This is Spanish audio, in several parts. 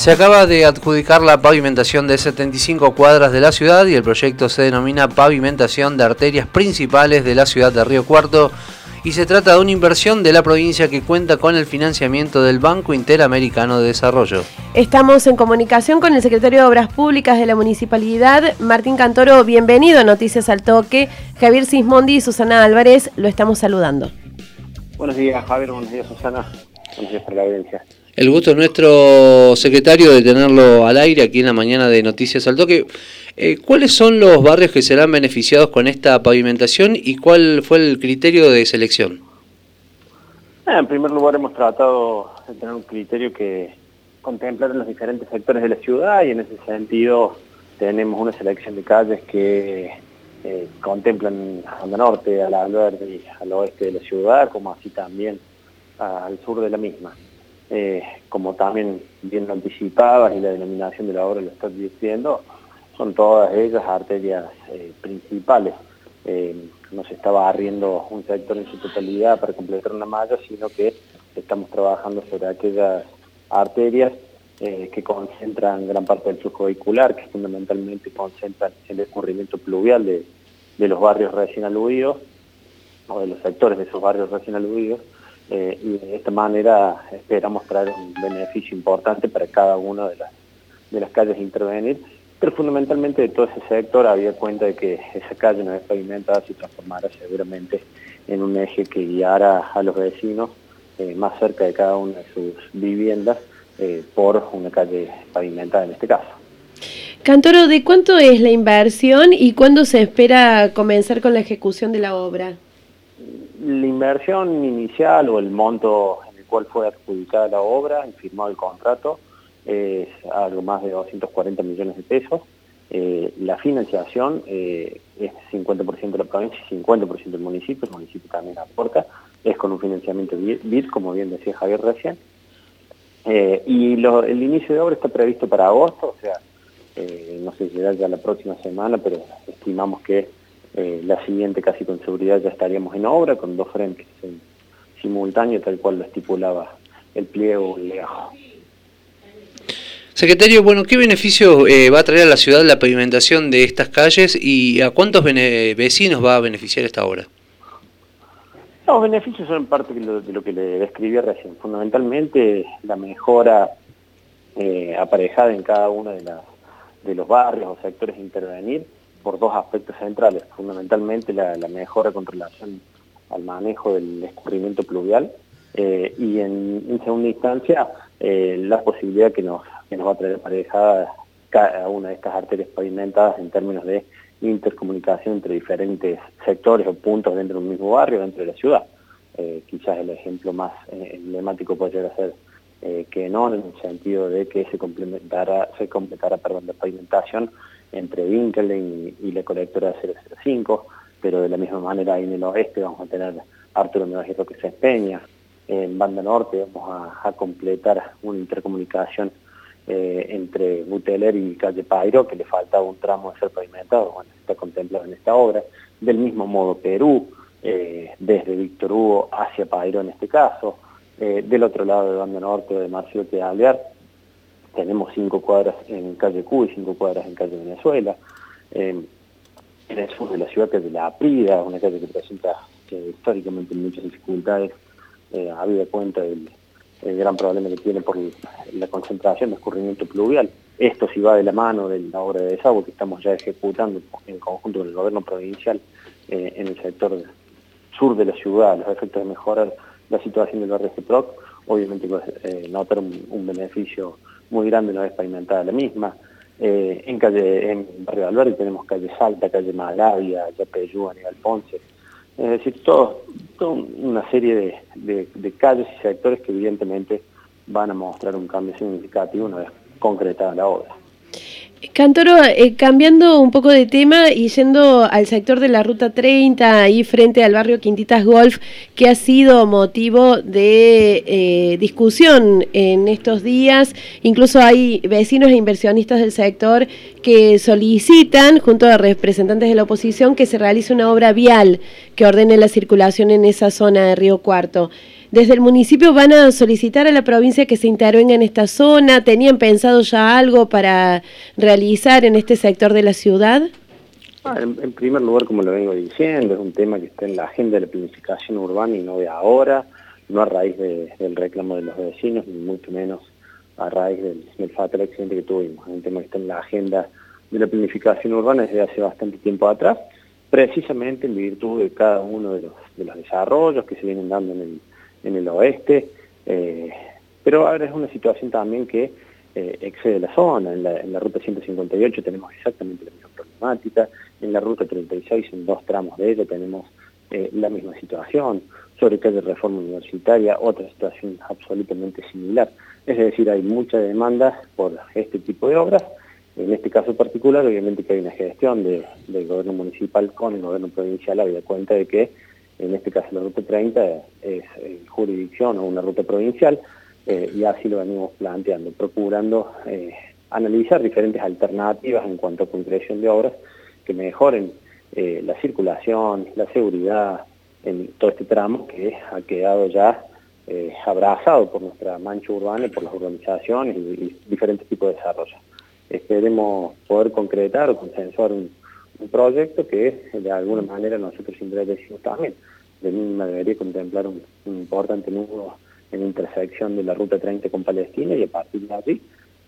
Se acaba de adjudicar la pavimentación de 75 cuadras de la ciudad y el proyecto se denomina Pavimentación de Arterias Principales de la ciudad de Río Cuarto y se trata de una inversión de la provincia que cuenta con el financiamiento del Banco Interamericano de Desarrollo. Estamos en comunicación con el secretario de Obras Públicas de la Municipalidad, Martín Cantoro. Bienvenido a Noticias al Toque. Javier Sismondi y Susana Álvarez lo estamos saludando. Buenos días, Javier. Buenos días, Susana. Buenos días para la audiencia. El gusto es nuestro secretario de tenerlo al aire aquí en la mañana de Noticias al Toque. Eh, ¿Cuáles son los barrios que serán beneficiados con esta pavimentación y cuál fue el criterio de selección? Ah, en primer lugar hemos tratado de tener un criterio que contemplar los diferentes sectores de la ciudad y en ese sentido tenemos una selección de calles que eh, contemplan a la norte, a la verde y al oeste de la ciudad, como así también al sur de la misma. Eh, como también bien lo y la denominación de la obra lo está diciendo, son todas ellas arterias eh, principales. Eh, no se está barriendo un sector en su totalidad para completar una malla, sino que estamos trabajando sobre aquellas arterias que concentran gran parte del flujo vehicular, que fundamentalmente concentran el escurrimiento pluvial de, de los barrios recién aludidos, o de los sectores de esos barrios recién aludidos, eh, y de esta manera esperamos traer un beneficio importante para cada una de las, de las calles intervenir, pero fundamentalmente de todo ese sector había cuenta de que esa calle no es pavimentada se transformará seguramente en un eje que guiara a los vecinos eh, más cerca de cada una de sus viviendas eh, por una calle pavimentada en este caso. Cantoro, ¿de cuánto es la inversión y cuándo se espera comenzar con la ejecución de la obra? Inversión inicial o el monto en el cual fue adjudicada la obra y firmado el contrato es algo más de 240 millones de pesos. Eh, la financiación eh, es 50% de la provincia y 50% del municipio, el municipio también aporta, es con un financiamiento BID, como bien decía Javier recién. Eh, y el inicio de obra está previsto para agosto, o sea, no sé si será ya la próxima semana, pero estimamos que eh, la siguiente casi con seguridad ya estaríamos en obra con dos frentes en simultáneo tal cual lo estipulaba el pliego el legajo. Secretario, bueno, ¿qué beneficio eh, va a traer a la ciudad la pavimentación de estas calles y a cuántos vecinos va a beneficiar esta obra? Los beneficios son parte de lo, que le describí recién. Fundamentalmente la mejora eh, aparejada en cada uno de, de los barrios o sectores a intervenir por dos aspectos centrales, fundamentalmente la, mejora con relación al manejo del escurrimiento pluvial eh, y en, segunda instancia eh, la posibilidad que nos, que nos va a traer aparejada cada una de estas arterias pavimentadas en términos de intercomunicación entre diferentes sectores o puntos dentro de un mismo barrio, dentro de la ciudad. Eh, quizás el ejemplo más emblemático puede llegar a ser que no, en el sentido de que se complementará, se completará perdón, la pavimentación entre Winkelen y, la colectora 005, pero de la misma manera ahí en el oeste vamos a tener Arturo y Roque se Peña. En Banda Norte vamos a, completar una intercomunicación eh, entre Buteler y Calle Pairo, que le faltaba un tramo de ser pavimentado, bueno, está contemplado en esta obra. Del mismo modo Perú, eh, desde Víctor Hugo hacia Pairo en este caso. Eh, del otro lado de Banda Norte de Marcio Tealear, tenemos cinco cuadras en calle Cuba y cinco cuadras en calle Venezuela. en el sur de la ciudad, que es de la Aprida, una calle que presenta históricamente muchas dificultades, eh, habida cuenta del gran problema que tiene por la concentración de escurrimiento pluvial. Esto sí va de la mano de la obra de desagüe que estamos ya ejecutando en conjunto con el gobierno provincial eh, en el sector sur de la ciudad, los efectos de mejorar la situación del barrio Proc, obviamente eh, notar un, un beneficio muy grande una vez pavimentada la misma. Eh, en calle en Barrio Alberti tenemos calle Salta, calle Malavia, Yapeyú, Aníbal Ponce. Es decir, toda una serie de, de, calles y sectores que evidentemente van a mostrar un cambio significativo una vez concretada la obra. Cantoro, eh, cambiando un poco de tema y yendo al sector de la Ruta 30, ahí frente al barrio Quintitas Golf, que ha sido motivo de eh, discusión en estos días. Incluso hay vecinos e inversionistas del sector que solicitan, junto a representantes de la oposición, que se realice una obra vial que ordene la circulación en esa zona de Río Cuarto. Desde el municipio van a solicitar a la provincia que se intervenga en esta zona. ¿Tenían pensado ya algo para realizar en este sector de la ciudad? Ah, en, primer lugar, como lo vengo diciendo, es un tema que está en la agenda de la planificación urbana y no de ahora, no a raíz del reclamo de los vecinos, ni mucho menos a raíz del, fatal accidente que tuvimos. Es un tema que está en la agenda de la planificación urbana desde hace bastante tiempo atrás, precisamente en virtud de cada uno de los, de los desarrollos que se vienen dando en el, en el oeste, eh, pero ahora es una situación también que eh, excede la zona. En la, ruta 158 tenemos exactamente la misma problemática, en la ruta 36, en dos tramos de ella, tenemos eh, la misma situación. Sobre de reforma universitaria, otra situación absolutamente similar. Es decir, hay mucha demanda por este tipo de obras. En este caso particular, obviamente que hay una gestión de, del gobierno municipal con el gobierno provincial, había cuenta de que en este caso la ruta 30 es jurisdicción o una ruta provincial, eh, y así lo venimos planteando, procurando eh, analizar diferentes alternativas en cuanto a concreción de obras que mejoren eh, la circulación, la seguridad en todo este tramo que ha quedado ya abrazado por nuestra mancha urbana y por las urbanizaciones y, diferentes tipos de desarrollo. Esperemos poder concretar o consensuar un, proyecto que de alguna manera nosotros siempre decimos también, de mínima debería contemplar un, un importante número en intersección de la Ruta 30 con Palestina y a partir de allí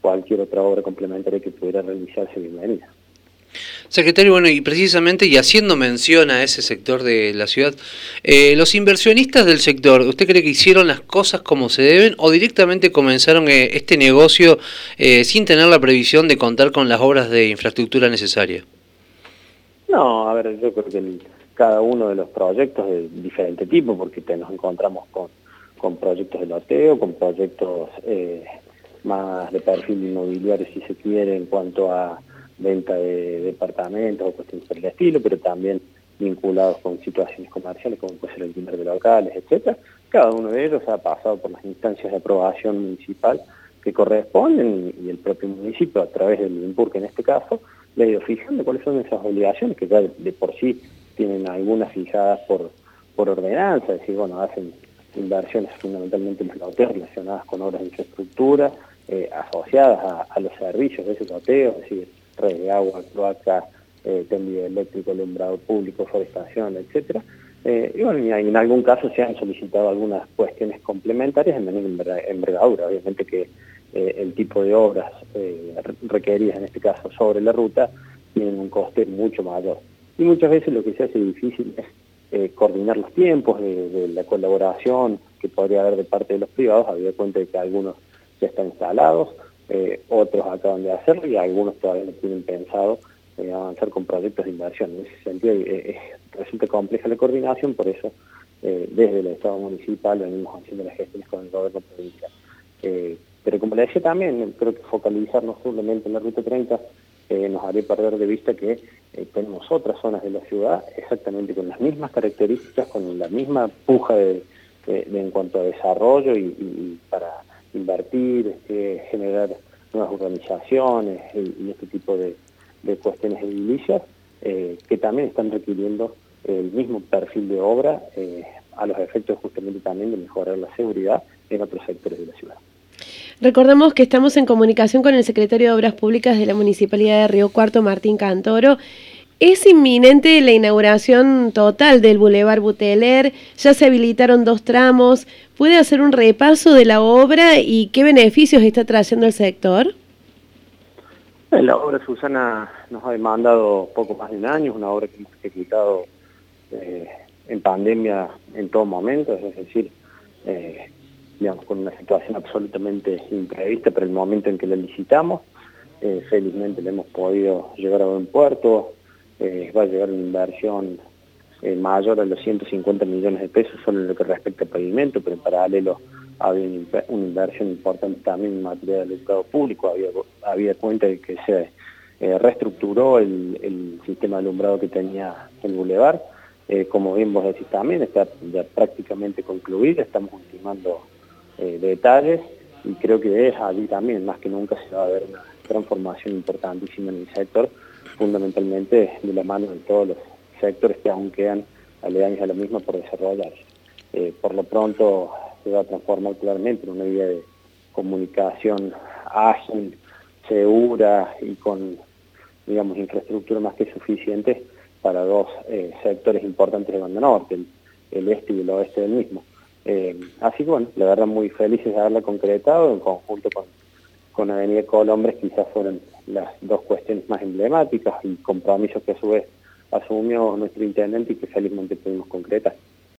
cualquier otra obra complementaria que pudiera realizarse bienvenida. Secretario, bueno, y precisamente, y haciendo mención a ese sector de la ciudad, eh, los inversionistas del sector, ¿usted cree que hicieron las cosas como se deben o directamente comenzaron eh, este negocio eh, sin tener la previsión de contar con las obras de infraestructura necesarias? No, a ver, yo creo que cada uno de los proyectos de diferente tipo, porque nos encontramos con con proyectos de loteo, con proyectos eh, más de perfil inmobiliario, si se quiere, en cuanto a venta de departamentos o cuestiones por estilo, pero también vinculados con situaciones comerciales, como puede ser el dinero de locales, etcétera. Cada uno de ellos ha pasado por las instancias de aprobación municipal que corresponden y el propio municipio, a través del INPUR, que en este caso, le ha fijando cuáles son esas obligaciones, que ya de, por sí tienen algunas fijadas por, por ordenanza, es decir, bueno, hacen inversiones fundamentalmente en loteos relacionadas con obras de infraestructura, eh, asociadas a, los servicios de ese loteo, es decir, red de agua, cloaca, eh, tendido eléctrico, alumbrado público, forestación, etcétera. Eh, y bueno, en algún caso se han solicitado algunas cuestiones complementarias en menor envergadura. Obviamente que el tipo de obras requeridas, en este caso sobre la ruta, tienen un coste mucho mayor. Y muchas veces lo que se hace difícil es eh, coordinar los tiempos de, la colaboración que podría haber de parte de los privados, había cuenta de que algunos ya están instalados, eh, otros acaban de hacerlo y algunos todavía no tienen pensado eh, avanzar con proyectos de inversión. En ese sentido resulta compleja la coordinación, por eso desde el Estado municipal venimos haciendo las gestiones con el gobierno provincial. Pero como le decía también, creo que focalizarnos solamente en la Ruta 30 nos haría perder de vista que eh, tenemos otras zonas de la ciudad exactamente con las mismas características, con la misma puja en cuanto a desarrollo y, para invertir, este, generar nuevas organizaciones y, este tipo de, cuestiones edilicias eh, que también están requiriendo el mismo perfil de obra eh, a los efectos justamente también de mejorar la seguridad en otros sectores de la ciudad. Recordamos que estamos en comunicación con el secretario de Obras Públicas de la Municipalidad de Río Cuarto, Martín Cantoro. Es inminente la inauguración total del Boulevard Buteler, ya se habilitaron dos tramos. ¿Puede hacer un repaso de la obra y qué beneficios está trayendo el sector? La obra, Susana, nos ha demandado poco más de un año, una obra que hemos ejecutado eh, en pandemia en todo momento, es decir, eh, digamos, con una situación absolutamente imprevista, pero el momento en que la licitamos, eh, felizmente le hemos podido llegar a buen puerto, eh, va a llegar una inversión eh, mayor a los 150 millones de pesos solo en lo que respecta al pavimento, pero en paralelo había una inversión importante también en materia de Estado público, había, cuenta de que se reestructuró el, sistema alumbrado que tenía el bulevar, como bien vos decís también, está ya prácticamente concluida, estamos ultimando eh, detalles y creo que es allí también, más que nunca se va a ver una transformación importantísima en el sector, fundamentalmente de la mano de todos los sectores que aún quedan aledaños a lo mismo por desarrollar. Eh, por lo pronto se va a transformar claramente en una vía de comunicación ágil, segura y con, digamos, infraestructura más que suficiente para dos eh, sectores importantes de Banda Norte, el, este y el oeste del mismo. Eh, así que bueno, la verdad muy felices de haberla concretado en conjunto con, con Avenida Colombres, quizás fueron las dos cuestiones más emblemáticas y compromisos que a su vez asumió nuestro intendente y que felizmente pudimos concretar.